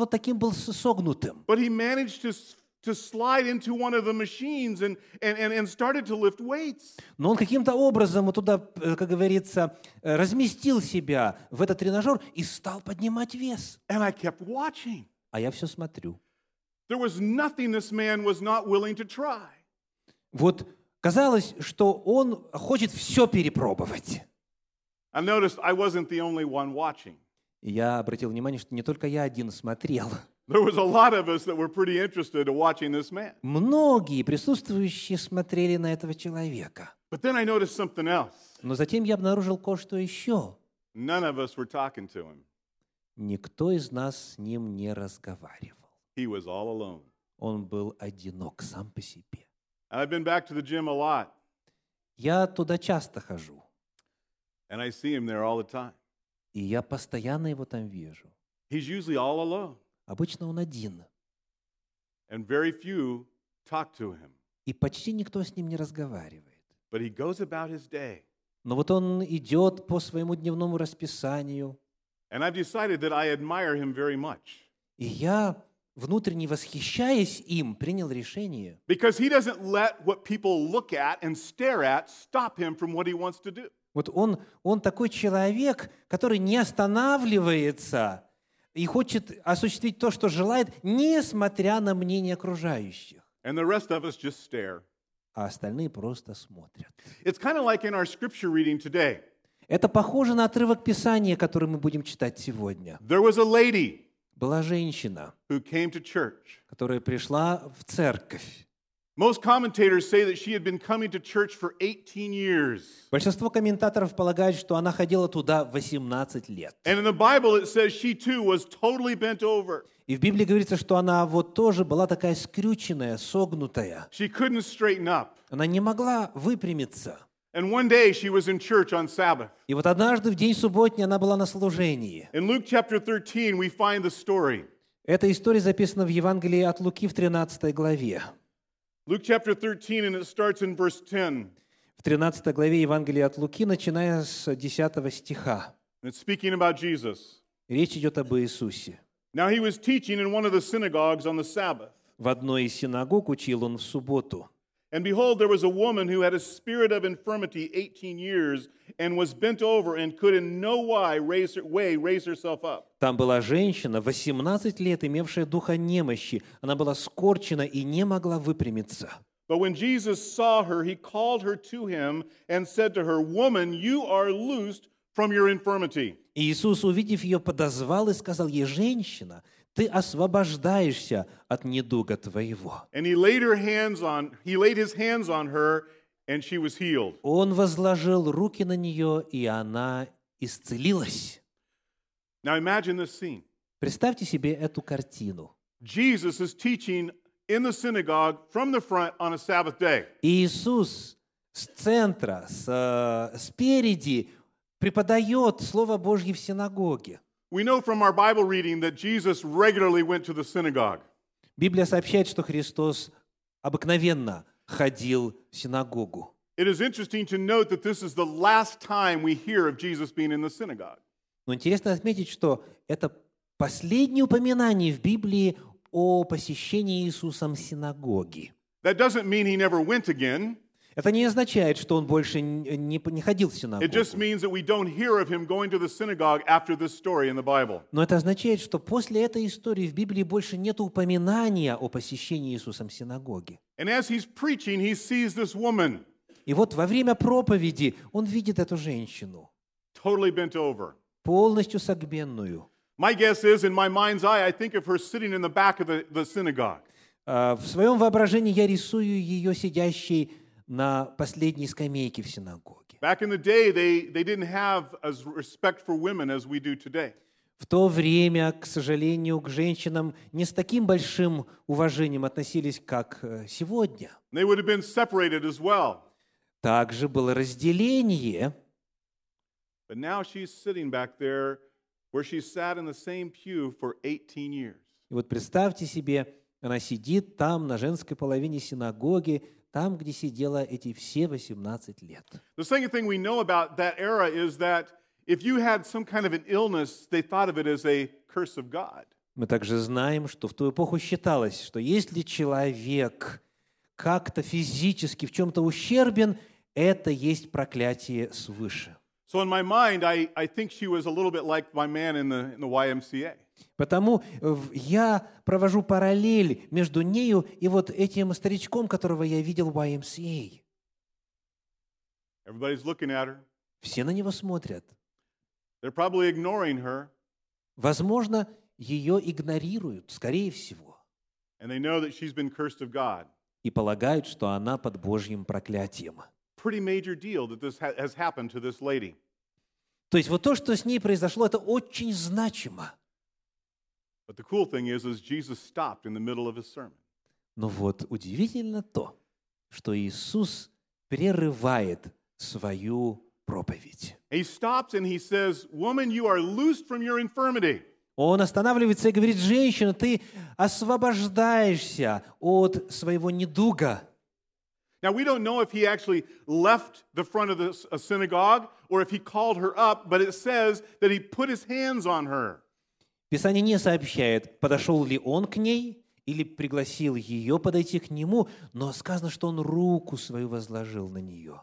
вот таким был согнутым. But he managed to, to slide into one of the machines and, and, and, and started to lift weights. Но он каким-то образом туда, э, как говорится, э, разместил себя в этот тренажер и стал поднимать вес. And I kept watching. А я все смотрю. There was nothing this man was not willing to try. Вот казалось, что он хочет все перепробовать. I noticed I wasn't the only one watching. И я обратил внимание, что не только я один смотрел. There was a lot of us that were pretty interested in watching this man. Многие присутствующие смотрели на этого человека. But then I noticed something else. Но затем я обнаружил кое-что еще. None of us were talking to him. Никто из нас с ним не разговаривал. He was all alone. Он был одинок сам по себе. I've been back to the gym a lot, Я туда часто хожу, and I see him there all the time. И я постоянно его там вижу. He's usually all alone, Обычно он один, and very few talk to him. и почти никто с ним не разговаривает. But he goes about his day. Но вот он идет по своему дневному расписанию, And I've decided that I admire him very much и я, внутренне восхищаясь им, принял решение, because he doesn't let what people look at and stare at stop him from what he wants to do. Вот он, он такой человек, который не останавливается и хочет осуществить то, что желает, несмотря на мнение окружающих. And the rest of us just stare. А остальные просто смотрят. It's kind of like in our scripture reading today. Это похоже на отрывок Писания, который мы будем читать сегодня. There was a lady Была женщина, who came to church. которая пришла в церковь. Most commentators say that she had been coming to church for 18 years. Большинство комментаторов полагают, что она ходила туда 18 лет. And in the Bible, it says she too was totally bent over. И в Библии говорится, что она вот тоже была такая скрюченная, согнутая. She couldn't straighten up. Она не могла выпрямиться. And one day she was in church on Sabbath. И вот однажды в день субботний она была на служении. In Luke chapter 13, we find the story. Эта история записана в Евангелии от Луки в 13 главе. Luke chapter 13, and it starts in verse 10. В 13 главе Евангелия от Луки, начиная с 10 стиха. It's speaking about Jesus. Речь идет об Иисусе. Now he was teaching in one of the synagogues on the Sabbath. В одной из синагог учил он в субботу. And behold, there was a woman who had a spirit of infirmity 18 years and was bent over and could in no way raise, her, way raise herself up. Там была женщина, 18 лет, имевшая духа немощи. Она была скорчена и не могла выпрямиться. But when Jesus saw her, he called her to him and said to her, Woman, you are loosed from your infirmity. Иисус, увидев ее, подозвал и сказал ей, «Женщина, ты освобождаешься от недуга твоего». And he laid her hands on, he laid his hands on her, and she was healed. Он возложил руки на нее, и она исцелилась. Now imagine this scene. Представьте себе эту картину. Jesus is teaching in the synagogue from the front on a Sabbath day. Иисус с центра, с, э, спереди преподает Слово Божье в синагоге. We know from our Bible reading that Jesus regularly went to the synagogue. Библия сообщает, что Христос обыкновенно ходил в синагогу. It is interesting to note that this is the last time we hear of Jesus being in the synagogue. Но интересно отметить, что это последнее упоминание в Библии о посещении Иисусом синагоги. That doesn't mean he never went again. Это не означает, что он больше не, не- ходил в синагогу. Но это означает, что после этой истории в Библии больше нет упоминания о посещении Иисусом синагоги. И вот во время проповеди он видит эту женщину, totally bent over. полностью согбенную. My guess is, in my mind's eye, I think of her sitting in the back of the, the synagogue. А, В своем воображении я рисую ее сидящей на последней скамейке в синагоге. Back in the day, they, they didn't have as respect for women as we do today. В то время, к сожалению, к женщинам не с таким большим уважением относились, как э, сегодня. They would have been separated as well. Также было разделение, But now she's sitting back there where she sat in the same pew for 18 years. И вот представьте себе, она сидит там, на женской половине синагоги, там, где сидела эти все 18 лет. The second thing we know about that era is that if you had some kind of an illness, they thought of it as a curse of God. Мы также знаем, что в ту эпоху считалось, что если человек как-то физически в чем-то ущербен, это есть проклятие свыше. So in my mind, I, I think she was a little bit like my man in the, in the YMCA. Потому в- я провожу параллель между нею и вот этим старичком, которого я видел в YMCA. Everybody's looking at her. Все на него смотрят. They're probably ignoring her, Возможно, ее игнорируют, скорее всего, and they know that she's been cursed of God. и полагают, что она под Божьим проклятием. Pretty major deal that this ha- has happened to this lady. То есть вот то, что с ней произошло, это очень значимо. But the cool thing is, is Jesus stopped in the middle of his sermon. Но вот удивительно то, что Иисус прерывает свою проповедь. And he stops and he says, Woman, you are loosed from your infirmity. Он останавливается и говорит, женщина, ты освобождаешься от своего недуга. Now, we don't know if he actually left the front of the s- a synagogue or if he called her up, but it says that he put his hands on her. Писание не сообщает, подошел ли он к ней или пригласил ее подойти к нему, но сказано, что он руку свою возложил на нее.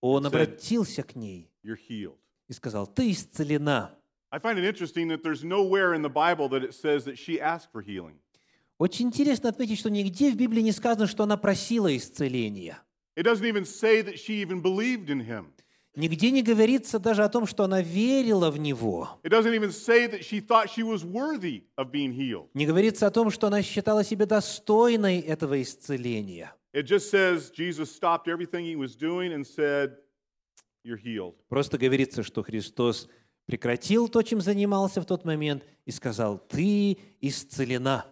Он обратился к ней и сказал, ты исцелена. Очень интересно отметить, что нигде в Библии не сказано, что она просила исцеления. It doesn't even say that she even believed in him. Нигде не говорится даже о том, что она верила в Него. Не говорится о том, что она считала себя достойной этого исцеления. Просто говорится, что Христос прекратил то, чем занимался в тот момент, и сказал, ты исцелена.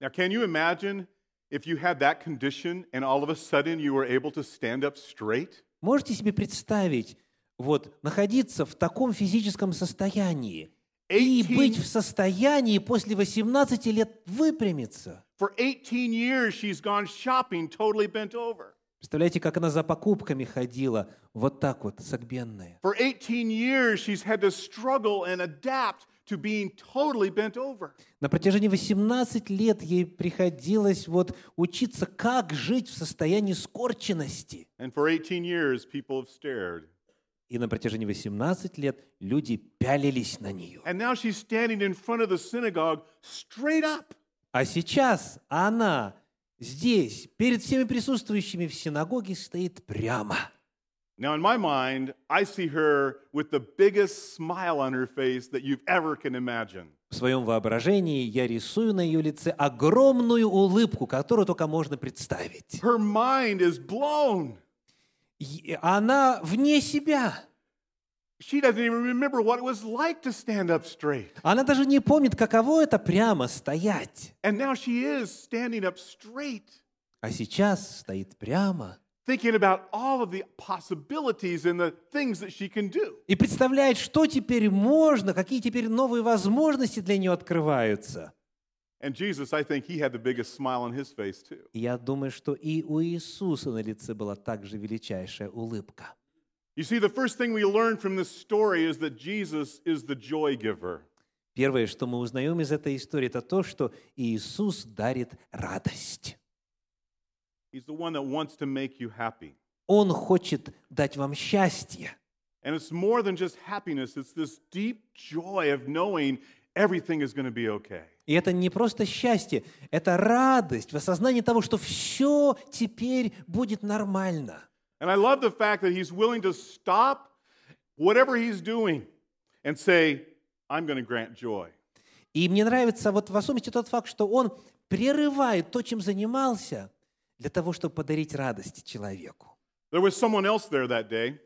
Now, can you imagine if you had that condition and all of a sudden you were able to stand up straight? Можете себе представить, вот, находиться в таком физическом состоянии и 18 быть в состоянии после 18 лет выпрямиться? For 18 years, she's gone shopping totally bent over. Представляете, как она за покупками ходила, вот так вот, согбенная. For 18 years, she's had to struggle and adapt to being totally bent over. На протяжении 18 лет ей приходилось вот учиться, как жить в состоянии скорченности. And for 18 years, people have stared. И на протяжении 18 лет люди пялились на нее. And now she's standing in front of the synagogue straight up. А сейчас она здесь, перед всеми присутствующими в синагоге, стоит прямо. Now, in my mind, I see her with the biggest smile on her face that you've ever can imagine. В своем воображении я рисую на ее лице огромную улыбку, которую только можно представить. Her mind is blown. И она вне себя. She doesn't even remember what it was like to stand up straight. Она даже не помнит, каково это прямо стоять. And now she is standing up straight, А сейчас стоит прямо thinking about all of the possibilities and the things that she can do. и представляет, что теперь можно, какие теперь новые возможности для нее открываются. And Jesus, I think he had the biggest smile on his face too. Я думаю, что и у Иисуса на лице была также величайшая улыбка. You see, the first thing we learn from this story is that Jesus is the joy giver. Первое, что мы узнаем из этой истории, это то, что Иисус дарит радость. He's the one that wants to make you happy. Он хочет дать вам счастье. And it's more than just happiness, it's this deep joy of knowing everything is going to be okay. И это не просто счастье, это радость в осознании того, что все теперь будет нормально. And I love the fact that he's willing to stop whatever he's doing and say, I'm going to grant joy. И мне нравится вот в особенности тот факт, что он прерывает то, чем занимался, для того, чтобы подарить радость человеку. There was someone else there that day.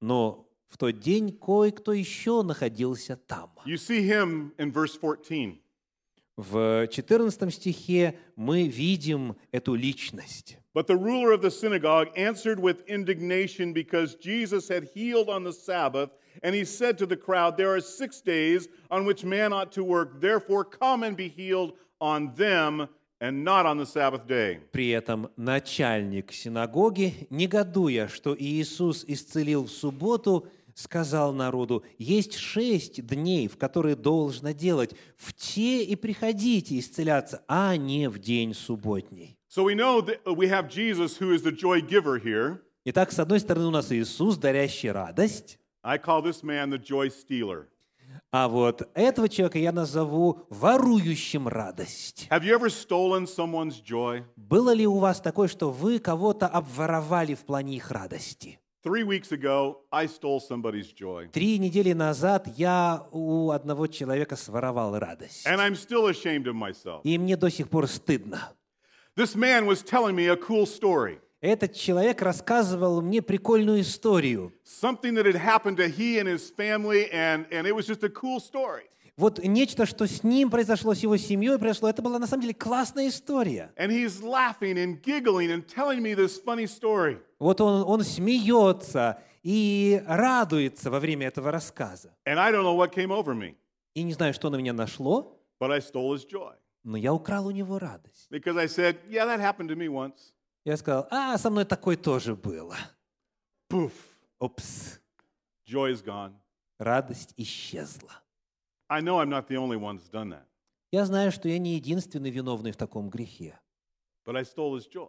Но в тот день кое-кто еще находился там. You see him in verse 14. В 14 стихе мы видим эту личность. But the ruler of the synagogue answered with indignation because Jesus had healed on the Sabbath, and he said to the crowd, There are six days on which man ought to work, therefore come and be healed on them and not on the Sabbath day. При этом начальник синагоги, негодуя, что Иисус исцелил в субботу, сказал народу, есть шесть дней, в которые должно делать. В те и приходите исцеляться, а не в день субботний. So we know that we have Jesus who is the joy giver here. Итак, с одной стороны у нас Иисус, дарящий радость, I call this man the joy stealer. А вот этого человека я назову ворующим радость. Have you ever stolen someone's joy? Было ли у вас такое, что вы кого-то обворовали в плане их радости? Three weeks ago, I stole somebody's joy. Три недели назад я у одного человека своровал радость. And I'm still ashamed of myself. И мне до сих пор стыдно. This man was telling me a cool story. Этот человек рассказывал мне прикольную историю. Something that had happened to he and his family, and, and it was just a cool story. Вот нечто, что с ним произошло, с его семьей произошло, это была на самом деле классная история. And he's laughing and giggling and telling me this funny story. Вот он, он смеется и радуется во время этого рассказа. And I don't know what came over me, И не знаю, что на меня нашло, but I stole his joy. но я украл у него радость. Because I said, Yeah, that happened to me once. Я сказал, а, со мной такое тоже было. Poof, Опс, joy is gone. радость исчезла. I know I'm not the only one that's done that, Я знаю, что я не единственный виновный в таком грехе. but I stole his joy.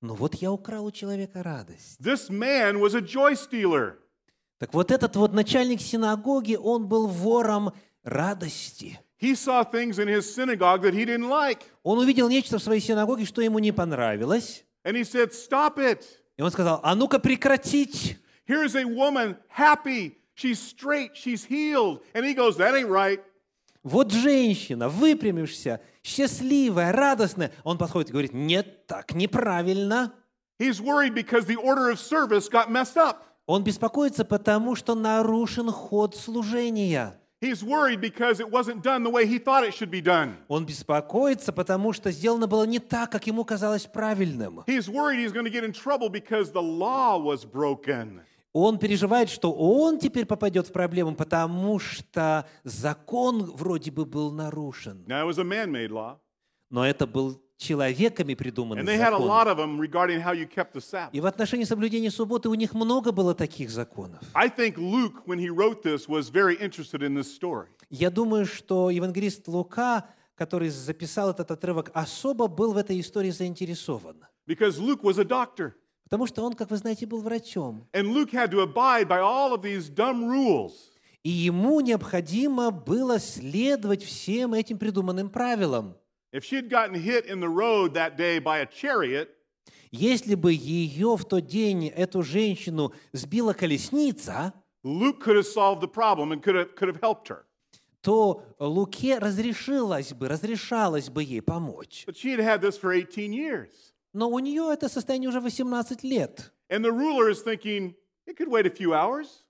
Но вот я украл у человека радость. This man was a joy stealer. Так вот этот вот начальник синагоги, он был вором радости. He saw things in his synagogue that he didn't like. Он увидел нечто в своей синагоге, что ему не понравилось. And he said, Stop it. И он сказал, а ну-ка прекратить. Here is a woman happy. She's straight. She's healed. And he goes, That ain't right. Вот женщина, выпрямишься, счастливая, радостная. Он подходит и говорит, нет, так неправильно. He's worried because the order of service got messed up. Он беспокоится, потому что нарушен ход служения. He's worried because it wasn't done the way he thought it should be done. Он беспокоится, потому что сделано было не так, как ему казалось правильным. He's worried he's going to get in trouble because the law was broken. Он переживает, что он теперь попадет в проблему, потому что закон вроде бы был нарушен. Now, it was a man made law, Но это был человеками придуманный and they had a закон. lot of them regarding how you kept the Sabbath. И в отношении соблюдения субботы у них много было таких законов. Я думаю, что евангелист Лука, который записал этот отрывок, особо был в этой истории заинтересован. Because Luke was a doctor, Потому что он, как вы знаете, был врачом. И ему необходимо было следовать всем этим придуманным правилам. If she had gotten hit in the road that day by a chariot, Если бы ее в тот день, эту женщину, сбила колесница, Luke could have solved the problem and could have, could have helped her. то Луке разрешилось бы, разрешалось бы ей помочь. But she had had this for 18 years. Но у нее это состояние уже 18 лет. And the ruler is thinking, it could wait a few hours.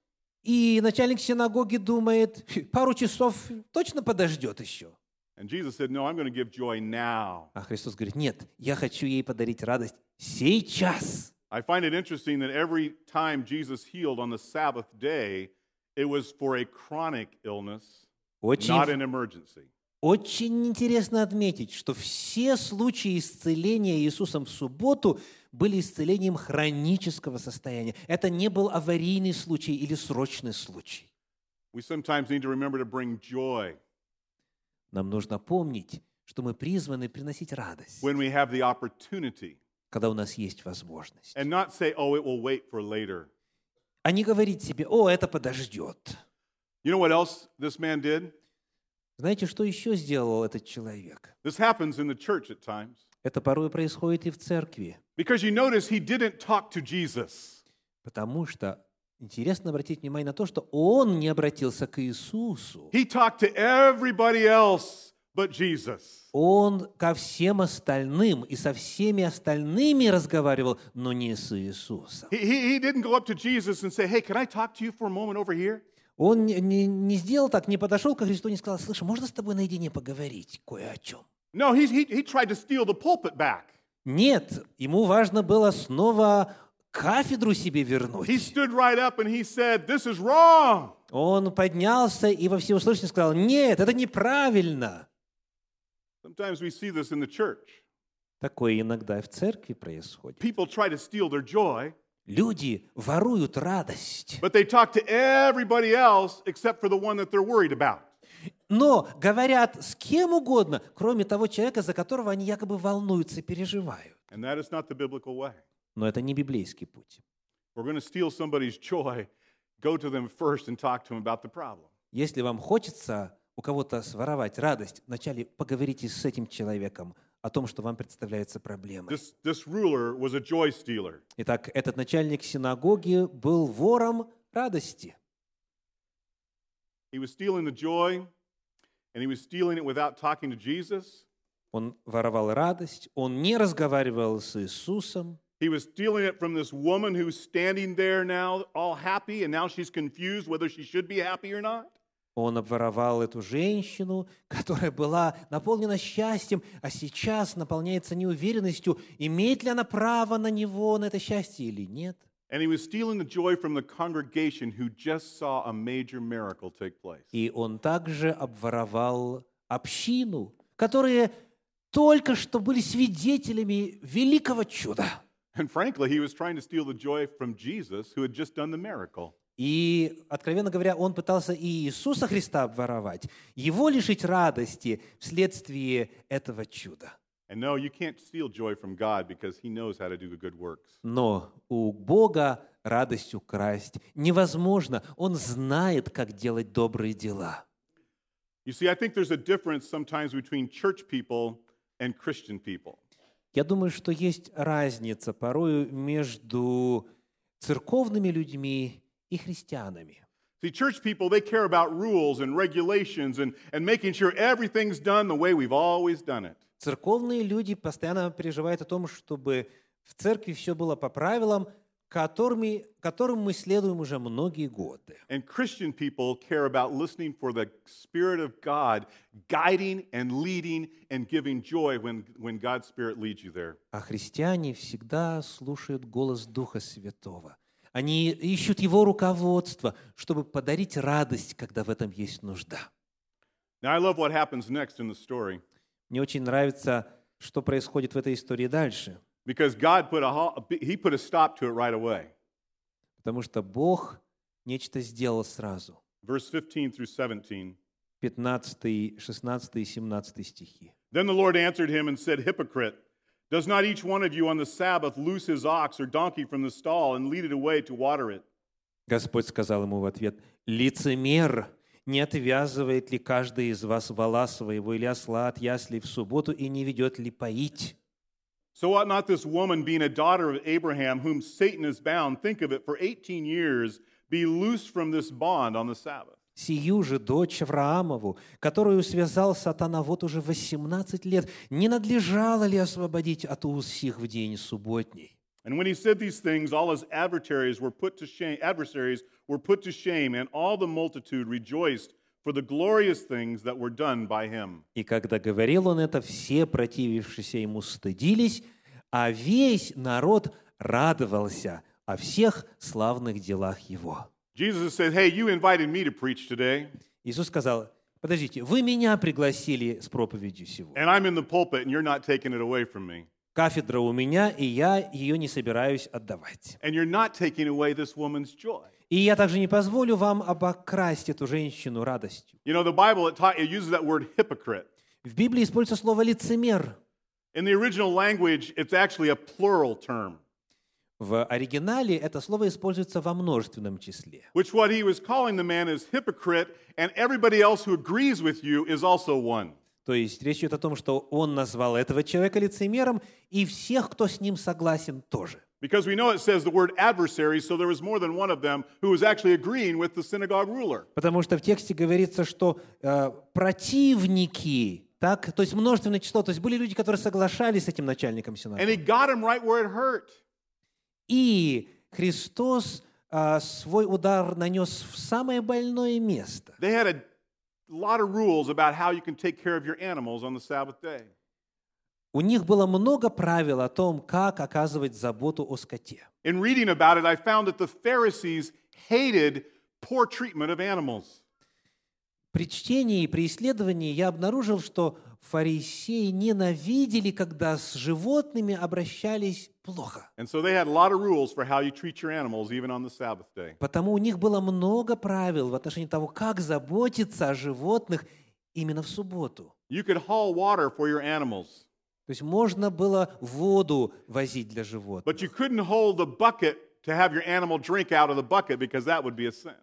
И начальник синагоги думает, пару часов точно подождет еще. And Jesus said, No, I'm going to give joy now. А Христос говорит, нет, я хочу ей подарить радость сейчас. I find it interesting that every time Jesus healed on the Sabbath day, it was for a chronic illness, Очень, not an emergency. очень интересно отметить, что все случаи исцеления Иисусом в субботу были исцелением хронического состояния. Это не был аварийный случай или срочный случай. We sometimes need to remember to bring joy Нам нужно помнить, что мы призваны приносить радость, when we have the opportunity когда у нас есть возможность. and not say, oh, it will wait for later. А не говорить себе, о, это подождет. You know what else this man did? Знаете, что еще сделал этот человек? This happens in the church at times. Это порой происходит и в церкви. Because you notice he didn't talk to Jesus. Потому что интересно обратить внимание на то, что он не обратился к Иисусу. He talked to everybody else but Jesus. Он ко всем остальным и со всеми остальными разговаривал, но не с Иисусом. He, he, he didn't go up to Jesus and say, hey, can I talk to you for a moment over here? Он не, не- не сделал так, не подошел ко Христу, не сказал, слушай, можно с тобой наедине поговорить кое о чем? No, he, he, he tried to steal the pulpit back. Нет, ему важно было снова кафедру себе He вернуть. stood right up and he said, this is wrong. Он поднялся и во всеуслышание сказал, нет, это неправильно. Sometimes we see this in the church. Такое иногда и в церкви происходит. People try to steal their joy, Люди воруют радость. but they talk to everybody else except for the one that they're worried about. Но говорят с кем угодно, кроме того человека, за которого они якобы волнуются и переживают. And that is not the biblical way. Но это не библейский путь. Если вам хочется у кого-то своровать радость, вначале поговорите с этим человеком о том, что вам представляется stealer. Итак, этот начальник синагоги был вором радости. He was stealing the joy, and he was stealing it without talking to Jesus. Он воровал радость, он не разговаривал с Иисусом, He was stealing it from this woman who's standing there now, all happy, and now she's confused whether she should be happy or not. он обворовал эту женщину, которая была наполнена счастьем, а сейчас наполняется неуверенностью, имеет ли она право на него, на это счастье или нет. And he was stealing the joy from the congregation who just saw a major miracle take place. И он также обворовал общину, которые только что были свидетелями великого чуда. And frankly, he was trying to steal the joy from Jesus who had just done the miracle. И, откровенно говоря, он пытался и Иисуса Христа обворовать, его лишить радости вследствие этого чуда. And no, you can't steal joy from God because he knows how to do the good works. Но у Бога радость украсть невозможно. Он знает, как делать добрые дела. You see, I think there's a difference sometimes between church people and Christian people. Я думаю, что есть разница порою между церковными людьми и христианами. See, church people, they care about rules and regulations and, and making sure everything's done the way we've always done it. Церковные люди постоянно переживают о том, чтобы в церкви все было по правилам, которыми, которым мы следуем уже многие годы. And Christian people care about listening for the Spirit of God guiding and leading and giving joy when, when God's Spirit leads you there. А христиане всегда слушают голос Духа Святого. Они ищут Его руководство, чтобы подарить радость, когда в этом есть нужда. Now, I love what happens next in the story Мне очень нравится, что происходит в этой истории дальше, because God put a, ho- he put a stop to it right away. потому что Бог нечто сделал сразу. Verse 15 through 17. 15, 16 и 17 стихи. Then the Lord answered him and said, Hypocrite, does not each one of you on the Sabbath loose his ox or donkey from the stall and lead it away to water it? Господь сказал ему в ответ, «Лицемер, не отвязывает ли каждый из вас вала своего или осла от яслей в субботу и не ведет ли поить?» So ought not this woman, being a daughter of Abraham, whom Satan has bound, think of it, for 18 years, be loosed from this bond on the Sabbath? Сию же дочь Авраамову, которую связал сатана вот уже 18 лет, не надлежало ли освободить от уз сих в день субботний? And when he said these things, all his adversaries were put to shame, adversaries were put to shame, and all the multitude rejoiced for the glorious things that were done by him. И когда говорил он это, все противившиеся ему стыдились, а весь народ радовался о всех славных делах его. Jesus said, Hey, you invited me to preach today, Иисус сказал, подождите, вы меня пригласили с проповедью сегодня. and I'm in the pulpit, and you're not taking it away from me. Кафедра у меня, и я ее не собираюсь отдавать. And you're not taking away this woman's joy. И я также не позволю вам обокрасть эту женщину радостью. You know, the Bible, it, ta- it uses that word hypocrite. В Библии используется слово «лицемер». In the original language, it's actually a plural term, В оригинале это слово используется во множественном числе. which what he was calling the man is hypocrite, and everybody else who agrees with you is also one. То есть речь идет о том, что он назвал этого человека лицемером, и всех, кто с ним согласен, тоже. Because we know it says the word adversary, so there was more than one of them who was actually agreeing with the synagogue ruler. Потому что в тексте говорится, что э, противники, так, то есть множественное число, то есть были люди, которые соглашались с этим начальником And синагоги. he got him right where it hurt. И Христос а, свой удар нанес в самое больное место. They had a lot of rules about how you can take care of your animals on the Sabbath day. У них было много правил о том, как оказывать заботу о скоте. In reading about it, I found that the Pharisees hated poor treatment of animals. при чтении и при исследовании я обнаружил, что фарисеи ненавидели, когда с животными обращались плохо. Потому у них было много правил в отношении того, как заботиться о животных именно в субботу. You could haul water for your animals, То есть можно было воду возить для животных. but you couldn't hold a bucket to have your animal drink out of the bucket because that would be a sin.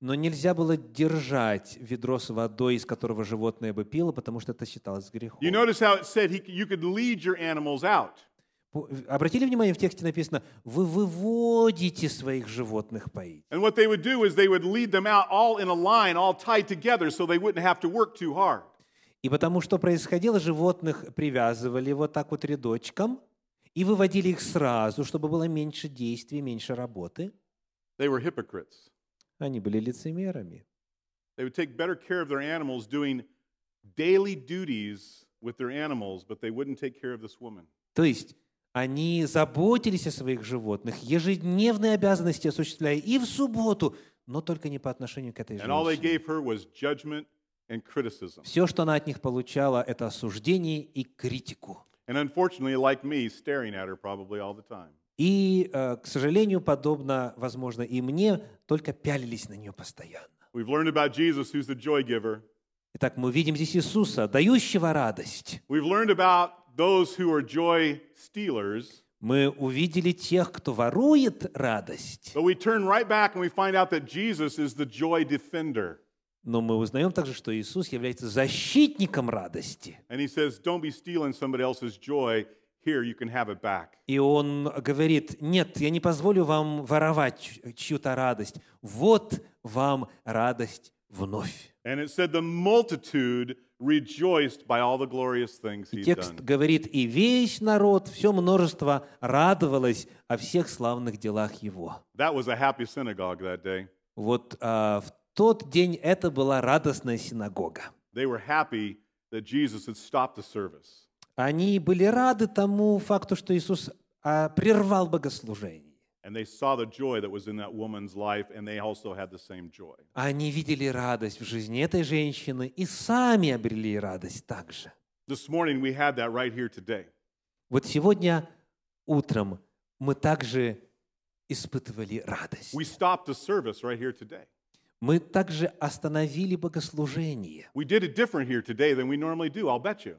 Но нельзя было держать ведро с водой, из которого животное бы пило, потому что это считалось грехом. You notice how it said he, you could lead your animals out. По- Обратили внимание, в тексте написано, вы выводите своих животных поить. And what they would do is they would lead them out all in a line, all tied together, so they wouldn't have to work too hard. И потому что происходило, животных привязывали вот так вот рядочком и выводили их сразу, чтобы было меньше действий, меньше работы. They were hypocrites. Они были лицемерами. They would take better care of their animals doing daily duties with their animals, but they wouldn't take care of this woman. То есть они заботились о своих животных, ежедневные обязанности осуществляя и в субботу, но только не по отношению к этой And all they женщине. gave her was judgment. Все, что она от них получала, это осуждение и критику. And unfortunately, like me, staring at her probably all the time. И, к сожалению, подобно, возможно, и мне, только пялились на нее постоянно. We've learned about Jesus, who's the joy giver. Итак, мы видим здесь Иисуса, дающего радость. We've learned about those who are joy stealers. Мы увидели тех, кто ворует радость. Но мы узнаем также, что Иисус является защитником радости. И Он говорит, нет, я не позволю вам воровать чью-то радость. Вот вам радость вновь. И текст говорит, и весь народ, все множество радовалось о всех славных делах Его. Вот а, в тот день это была радостная синагога. They were happy that Jesus had stopped the service. Они были рады тому факту, что Иисус а, прервал богослужение. And they saw the joy that was in that woman's life, and they also had the same joy. Они видели радость в жизни этой женщины и сами обрели радость также. This morning, we had that right here today. Вот сегодня утром мы также испытывали радость. We stopped the service right here today. Мы также остановили богослужение. We did it different here today than we normally do, I'll bet you.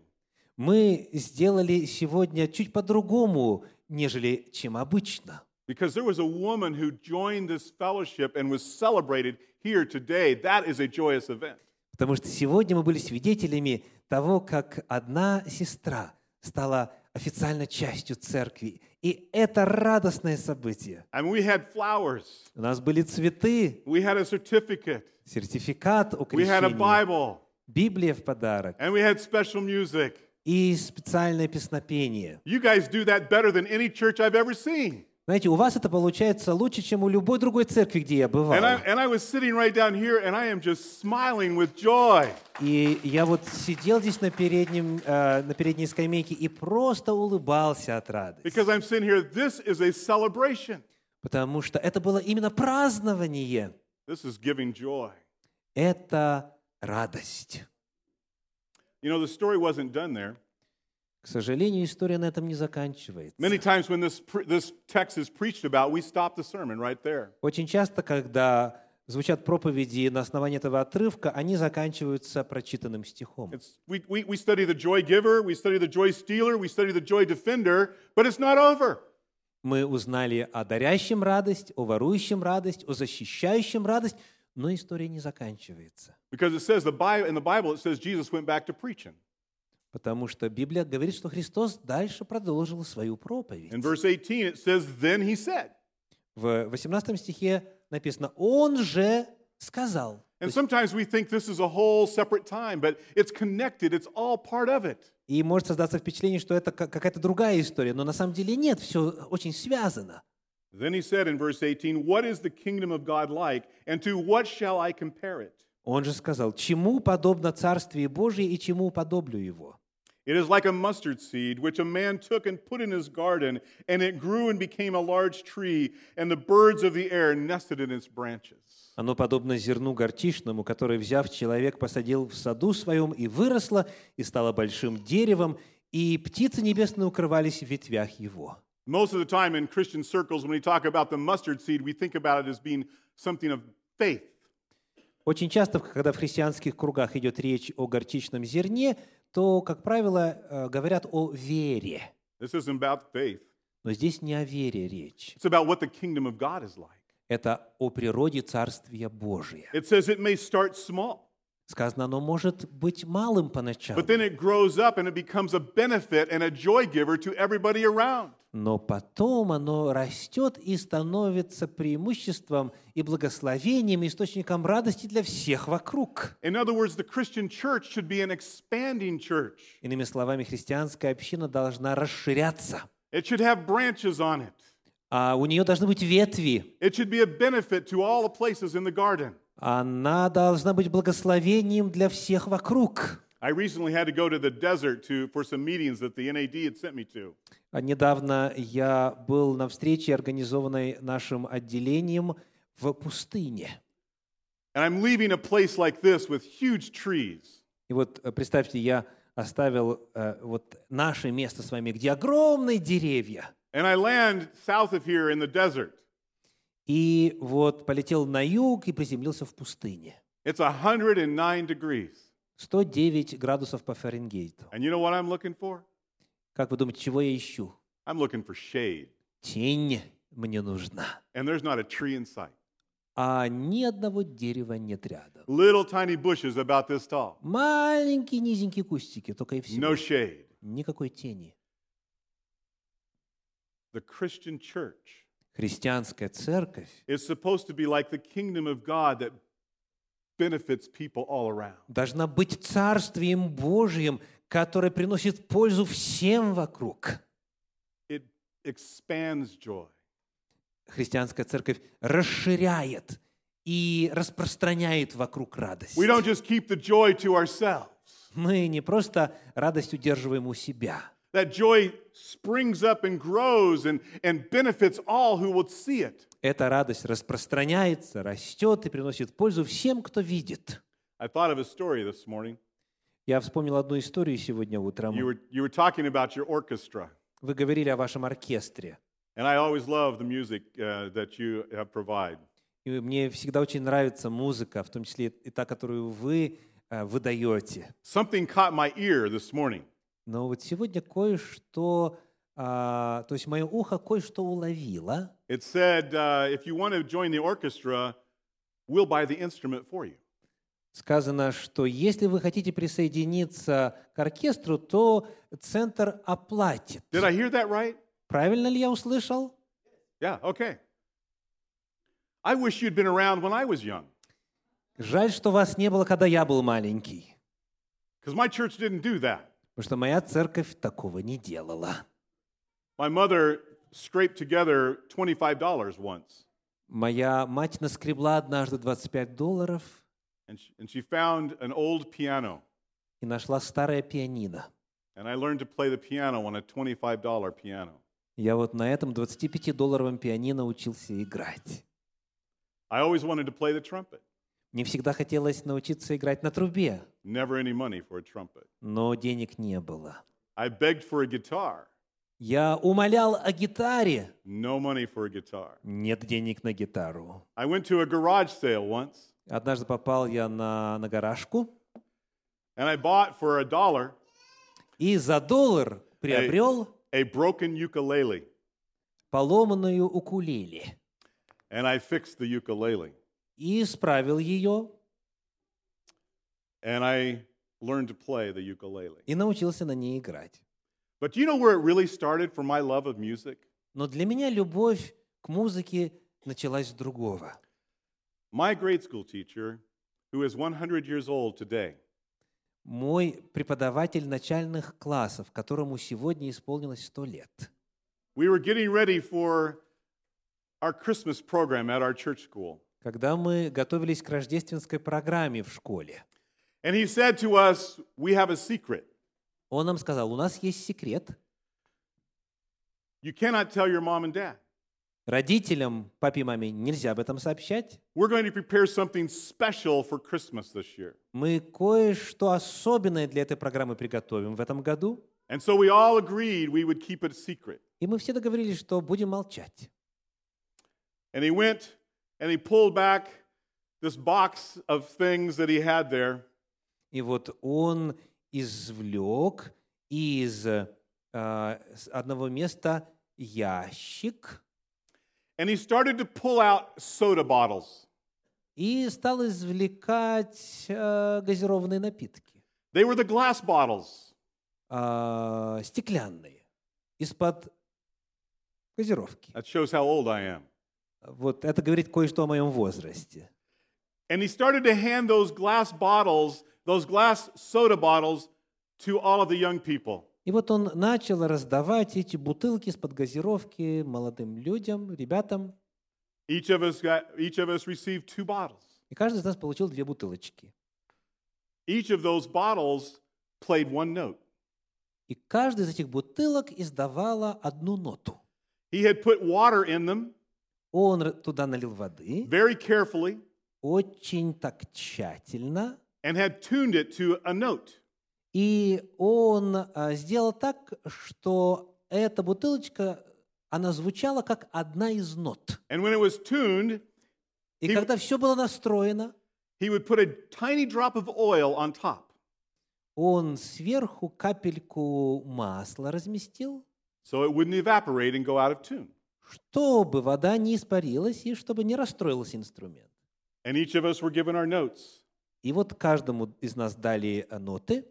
Мы сделали сегодня чуть по-другому, нежели чем обычно. Because there was a woman who joined this fellowship and was celebrated here today. That is a joyous event. Потому что сегодня мы были свидетелями того, как одна сестра стала официально частью церкви. И это радостное событие. And we had flowers, У нас были цветы, we had a certificate, сертификат о we had a крещении, Bible, Библия в подарок and we had special music. и специальное песнопение. You guys do that better than any church I've ever seen. Знаете, у вас это получается лучше, чем у любой другой церкви, где я бывал. And I, and I was sitting right down here and I am just smiling with joy. И я вот сидел здесь на, переднем, э, на передней скамейке и просто улыбался от радости. Because I'm sitting here, this is a celebration. Потому что это было именно празднование. This is giving joy. Это радость. You know, the story wasn't done there. К сожалению, история на этом не заканчивается. Many times when this, pre- this text is preached about, we stop the sermon right there. Очень часто, когда звучат проповеди на основании этого отрывка, они заканчиваются прочитанным стихом. It's, we, we, we study the joy giver, we study the joy stealer, we study the joy defender, but it's not over. Мы узнали о дарящем радость, о ворующем радость, о защищающем радость, но история не заканчивается. Because it says the Bible, in the Bible, it says Jesus went back to preaching. Потому что Библия говорит, что Христос дальше продолжил свою проповедь. In verse 18, it says, Then he said. В 18 стихе написано «Он же сказал». And sometimes we think this is a whole separate time, but it's connected, it's all part of it. И может создаться впечатление, что это ка- какая-то другая история, но на самом деле нет, все очень связано. Then he said in verse 18, What is the kingdom of God like, and to what shall I compare it? Он же сказал, чему подобно Царствие Божие и чему подоблю его? It is like a mustard seed, which a man took and put in his garden, and it grew and became a large tree, and the birds of the air nested in its branches. Оно подобно зерну горчичному, которое, взяв человек, посадил в саду своем, и выросло, и стало большим деревом, и птицы небесные укрывались в ветвях его». Most of the time in Christian circles, when we talk about the mustard seed, we think about it as being something of faith. Очень часто, когда в христианских кругах идет речь о горчичном зерне, то, как правило, э, говорят о вере. This isn't about faith, Но здесь не о вере речь. it's about what the kingdom of God is like. Это о природе Царствия Божия. It says it may start small, Сказано, оно может быть малым поначалу, but then it grows up and it becomes a benefit and a joy giver to everybody around. Но потом оно растет и становится преимуществом и благословением, и источником радости для всех вокруг. Words. Иными словами, христианская община должна расширяться, It should have branches on it. а у нее должны быть ветви, It should be a benefit to all the places in the garden. она должна быть благословением для всех вокруг. I recently had to go to the desert to, for some meetings that the NAD had sent me to. А Недавно я был на встрече, организованной нашим отделением в пустыне. And I'm leaving a place like this with huge trees. И вот э, представьте, я оставил э, вот наше место с вами, где огромные деревья. And I land south of here in the desert. И вот полетел на юг и приземлился в пустыне. It's 109 degrees. 109 градусов по Фаренгейту. And you know what I'm looking for? Как вы думаете, чего я ищу? I'm looking for shade. Тень мне нужна. And there's not a tree in sight. А ни одного дерева нет рядом. Little tiny bushes about this tall. Маленькие низенькие кустики, только и No всего. shade. Никакой тени. The Christian church Христианская церковь is supposed to be like the kingdom of God that benefits people all around. должна быть царствием Божьим, которое приносит пользу всем вокруг. It expands joy. Христианская церковь расширяет и распространяет вокруг радость. We don't just keep the joy to ourselves. Мы не просто радость удерживаем у себя. That joy springs up and grows and, and benefits all who will see it. Эта радость распространяется, растет и приносит пользу всем, кто видит. I thought of a story this morning. Я вспомнил одну историю сегодня утром. You were, you were talking about your orchestra. Вы говорили о вашем оркестре. And I always love the music uh, that you uh, provide. И мне всегда очень нравится музыка, в том числе и та, которую вы э, выдаете. Something caught my ear this morning. Но вот сегодня кое-что, а, то есть мое ухо кое-что уловило. It said, uh, if you want to join the orchestra, we'll buy the instrument for you. Сказано, что если вы хотите присоединиться к оркестру, то центр оплатит. Did I hear that right? Правильно ли я услышал? Yeah, okay. I wish you'd been around when I was young, Жаль, что вас не было, когда я был маленький. because my church didn't do that. Потому что моя церковь такого не делала. My mother scraped together $25 once, Моя мать наскребла однажды 25 долларов and she, and she found an old piano. и нашла старое пианино. And I learned to play the piano on a $25 piano. Я вот на этом 25-долларовом пианино учился играть. I always wanted to play the trumpet. Мне всегда хотелось научиться играть на трубе, Never any money for a trumpet. но денег не было. I begged for a guitar. Я умолял о гитаре. No money for a guitar. Нет денег на гитару. I went to a garage sale once Однажды попал я на, на гаражку and I bought for a dollar и за доллар приобрел a broken ukulele. поломанную укулеле And I fixed the ukulele. И исправил ее And I learned to play the ukulele. и научился на ней играть. But do you know where it really started for my love of music? Но для меня любовь к музыке началась с другого. My grade school teacher, who is 100 years old today, Мой преподаватель начальных классов, которому сегодня исполнилось сто лет. we were getting ready for our Christmas program at our church school. Когда мы готовились к рождественской программе в школе, And he said to us, We have a secret. Он нам сказал, у нас есть секрет. You cannot tell your mom and dad. Родителям, папе и маме нельзя об этом сообщать. We're going to prepare something special for Christmas this year. Мы кое-что особенное для этой программы приготовим в этом году. And so we all agreed we would keep it a secret. И мы все договорились, что будем молчать. And he went and he pulled back this box of things that he had there. И вот он извлек из э, с одного места ящик And he started to pull out soda bottles. и стал извлекать э, газированные напитки, They were the glass bottles. э, стеклянные, из-под газировки. That shows how old I am. Вот это говорит кое-что о моем возрасте. And he started to hand those glass bottles, those glass soda bottles, to all of the young people. И вот он начал раздавать эти бутылки из-под газировки молодым людям, ребятам. Each of us got each of us received two bottles. И каждый из нас получил две бутылочки. Each of those bottles played one note. И каждая из этих бутылок издавала одну ноту. He had put water in them Он туда налил воды, very carefully очень так тщательно, and had tuned it to a note. и он а, сделал так, что эта бутылочка, она звучала как одна из нот. And when it was tuned, И И- когда все было настроено, he would put a tiny drop of oil on top. он сверху капельку масла разместил, so it wouldn't evaporate and go out of tune. Чтобы вода не испарилась и чтобы не расстроился инструмент. And each of us were given our notes. И вот каждому из нас дали э, ноты,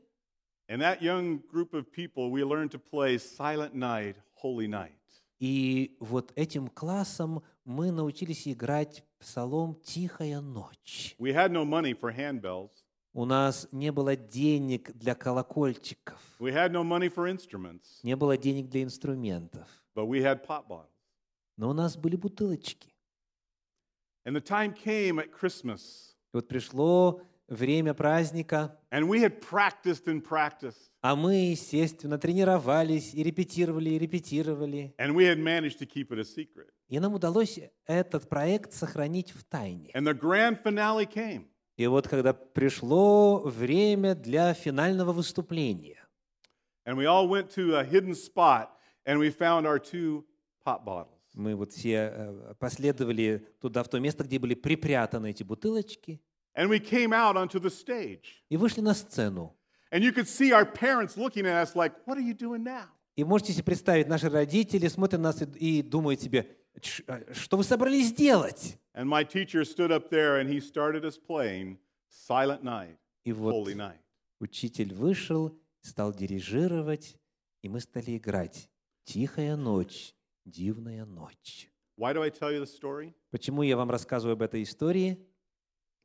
And that young group of people, we learned to play Silent Night, Holy Night. и вот этим классом мы научились играть псалом «Тихая ночь». We had no money for handbells. У нас не было денег для колокольчиков, We had no money for instruments, не было денег для инструментов, but we had pop bottles. Но у нас были бутылочки. And the time came at Christmas, И вот пришло время праздника, and we had practiced and practiced, а мы, естественно, тренировались и репетировали, и репетировали. and we had managed to keep it a secret. И нам удалось этот проект сохранить в тайне. And the grand finale came. И вот когда пришло время для финального выступления, And we all went to a hidden spot, and we found our two pop bottles. Мы вот все э, последовали туда, в то место, где были припрятаны эти бутылочки, And we came out onto the stage. и вышли на сцену. And you could see our parents looking at us like, What are you doing now? И можете себе представить, наши родители смотрят на нас и, думают себе, «Ч- а что вы собрались делать? And my teacher stood up there and he started us playing Silent Night, И вот Holy Night. учитель вышел, стал дирижировать, и мы стали играть. Тихая ночь, дивная ночь. Why do I tell you the story? Почему я вам рассказываю об этой истории?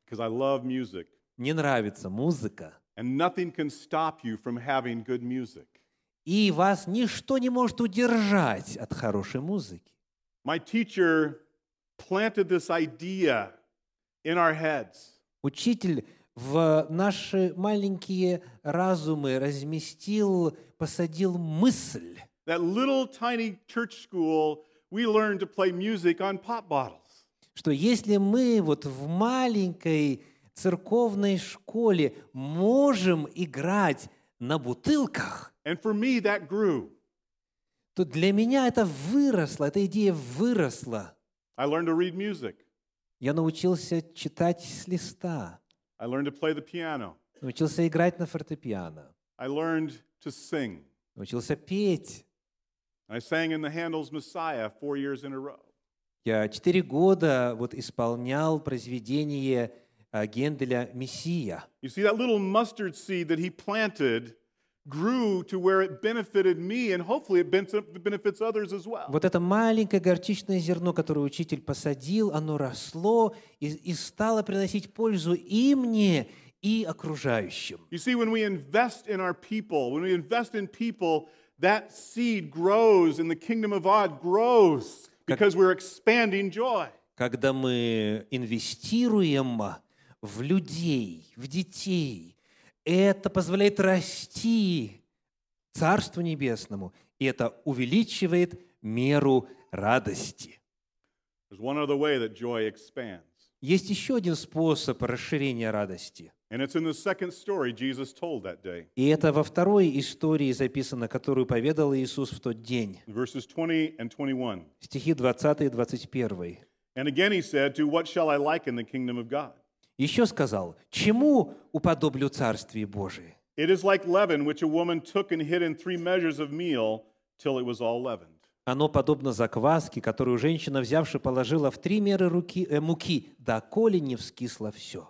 Because I love music. Мне нравится музыка, And nothing can stop you from having good music. и вас ничто не может удержать от хорошей музыки. My teacher planted this idea in our heads. Учитель в наши маленькие разумы разместил, посадил мысль, That little tiny church school, we learned to play music on pop bottles. что если мы вот в маленькой церковной школе можем играть на бутылках, And for me, that grew. то для меня это выросло, эта идея выросла. I learned to read music. Я научился читать с листа, I learned to play the piano. научился играть на фортепиано, I learned to sing. научился петь. I sang in the Handel's Messiah four years in a row. Я четыре года вот исполнял произведение а, Генделя «Мессия». You see, that little mustard seed that he planted grew to where it benefited me, and hopefully it ben- benefits others as well. Вот это маленькое горчичное зерно, которое учитель посадил, оно росло и, и стало приносить пользу и мне, и окружающим. You see, when we invest in our people, when we invest in people, that seed grows and the kingdom of God grows because we're expanding joy. Когда мы инвестируем в людей, в детей, это позволяет расти Царству Небесному, и это увеличивает меру радости. There's one other way that joy expands. Есть еще один способ расширения радости. And it's in the second story Jesus told that day. И это во второй истории записано, которую поведал Иисус в тот день. Verses 20 and 21. Стихи 20 и 21. And again he said, To what shall I liken the kingdom of God? Еще сказал, чему уподоблю Царствие Божие? It is like leaven, which a woman took and hid in three measures of meal till it was all leavened. Оно подобно закваске, которую женщина, взявши, положила в три меры руки, э, муки, доколе не вскисло все.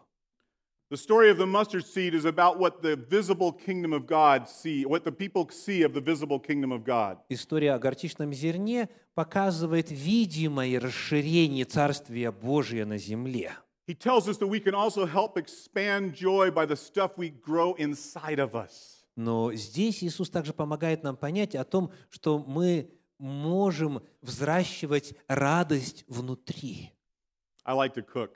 The story of the mustard seed is about what the visible kingdom of God see, what the people see of the visible kingdom of God. История о горчичном зерне показывает видимое расширение Царствия Божия на земле. He tells us that we can also help expand joy by the stuff we grow inside of us. Но здесь Иисус также помогает нам понять о том, что мы можем взращивать радость внутри. I like to cook.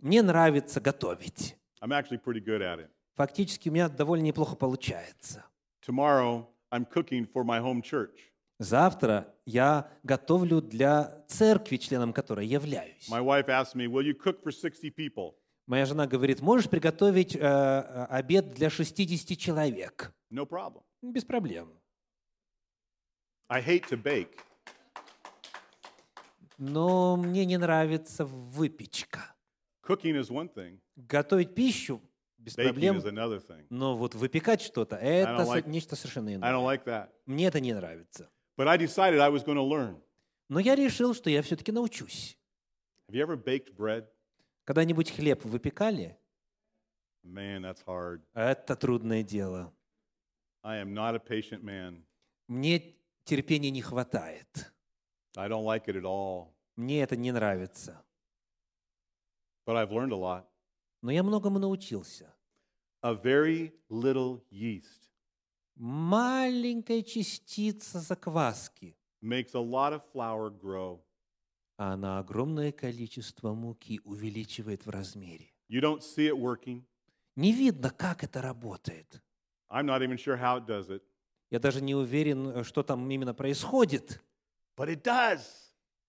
Мне нравится готовить. I'm actually pretty good at it. Фактически у меня довольно неплохо получается. Tomorrow, I'm cooking for my home church. Завтра я готовлю для церкви, членом которой являюсь. My wife asked me, Will you cook for 60 people? Моя жена говорит, можешь приготовить э, э, обед для 60 человек? No problem. Без проблем. I hate to bake. Но мне не нравится выпечка. Cooking is one thing, Готовить пищу без baking проблем, is another thing. но вот выпекать что-то – это like- нечто совершенно I иное. don't like that. Мне это не нравится. But I decided I was going to learn. Но я решил, что я все-таки научусь. Have you ever baked bread? Когда-нибудь хлеб выпекали? Man, that's hard. Это трудное дело. I am not a patient man. Мне терпения не хватает. I don't like it at all. Мне это не нравится. But I've learned a lot. Но я многому научился. A very little yeast Маленькая частица закваски, makes a lot of flour grow. а она огромное количество муки увеличивает в размере. You don't see it working. Не видно, как это работает. I'm not even sure how it does it. Я даже не уверен, что там именно происходит, But it does.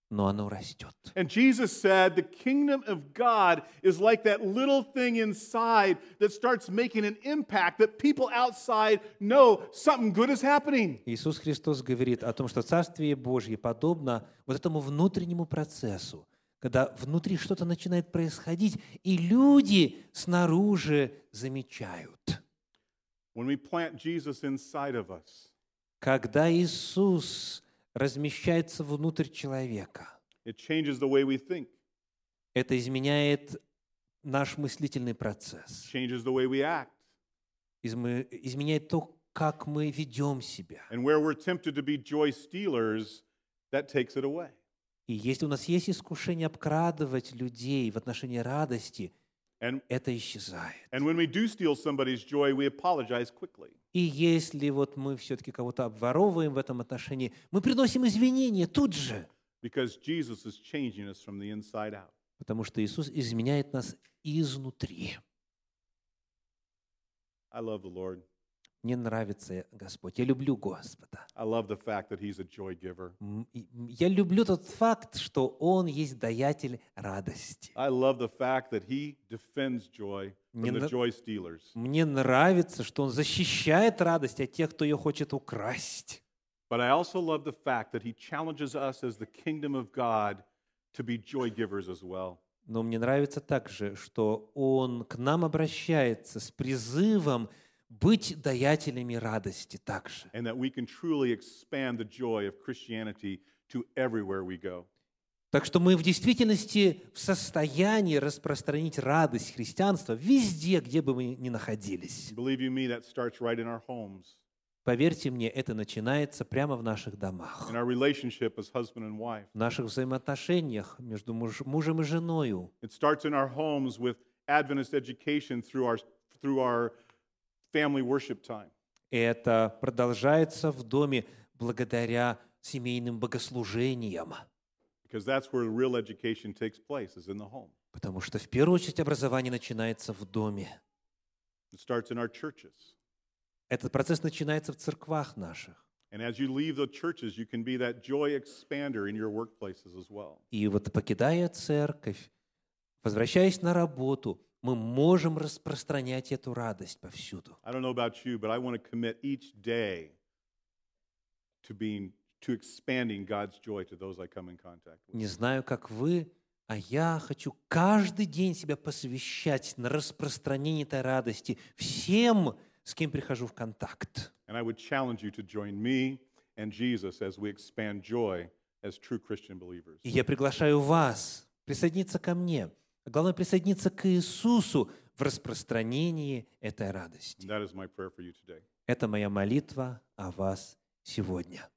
но оно растет. And Jesus said, The kingdom of God is like that little thing inside that starts making an impact that people outside know something good is happening. Иисус Христос говорит о том, что Царствие Божье подобно вот этому внутреннему процессу, когда внутри что-то начинает происходить, и люди снаружи замечают. When we plant Jesus inside of us, Когда Иисус размещается внутрь человека, it changes the way we think, это изменяет наш мыслительный процесс, changes the way we act. изме- изменяет то, как мы ведем себя. And where we're tempted to be joy stealers, that takes it away. И если у нас есть искушение обкрадывать людей в отношении радости, And, это исчезает. and when we do steal somebody's joy, we apologize quickly. И если вот мы все-таки кого-то обворовываем в этом отношении, мы приносим извинения тут же, because Jesus is changing us from the inside out. потому что Иисус изменяет нас изнутри. I love the Lord. Мне нравится Господь, я люблю Господа. I love the fact that He's a joy giver. Я люблю тот факт, что Он есть даятель радости. I love the fact that He defends joy Не from the на- joy stealers. Мне нравится, что Он защищает радость от тех, кто ее хочет украсть. But I also love the fact that He challenges us as the kingdom of God to be joy givers as well. Но мне нравится также, что Он к нам обращается с призывом быть даятелями радости также. And that we can truly expand the joy of Christianity to everywhere we go. Так что мы в действительности в состоянии распространить радость христианства везде, где бы мы ни находились. Поверьте мне, это начинается прямо в наших домах, в наших взаимоотношениях между муж- мужем и женою. It starts in our homes with Adventist education through our, through our family worship time. Это продолжается в доме благодаря семейным богослужениям, Because that's where real education takes place, is in the home. потому что в первую очередь образование начинается в доме. It starts in our churches. Этот процесс начинается в церквах наших. And as you leave the churches, you can be that joy expander in your workplaces as well. И вот покидая церковь, возвращаясь на работу, мы можем распространять эту радость повсюду. I don't know about you, but I want to commit each day to being to expanding God's joy to those I come in contact with. Не знаю, как вы, а я хочу каждый день себя посвящать на распространение этой радости всем, с кем прихожу в контакт. And I would challenge you to join me and Jesus as we expand joy as true Christian believers. И я приглашаю вас присоединиться ко мне, а главное присоединиться к Иисусу в распространении этой радости. Это моя молитва о вас сегодня.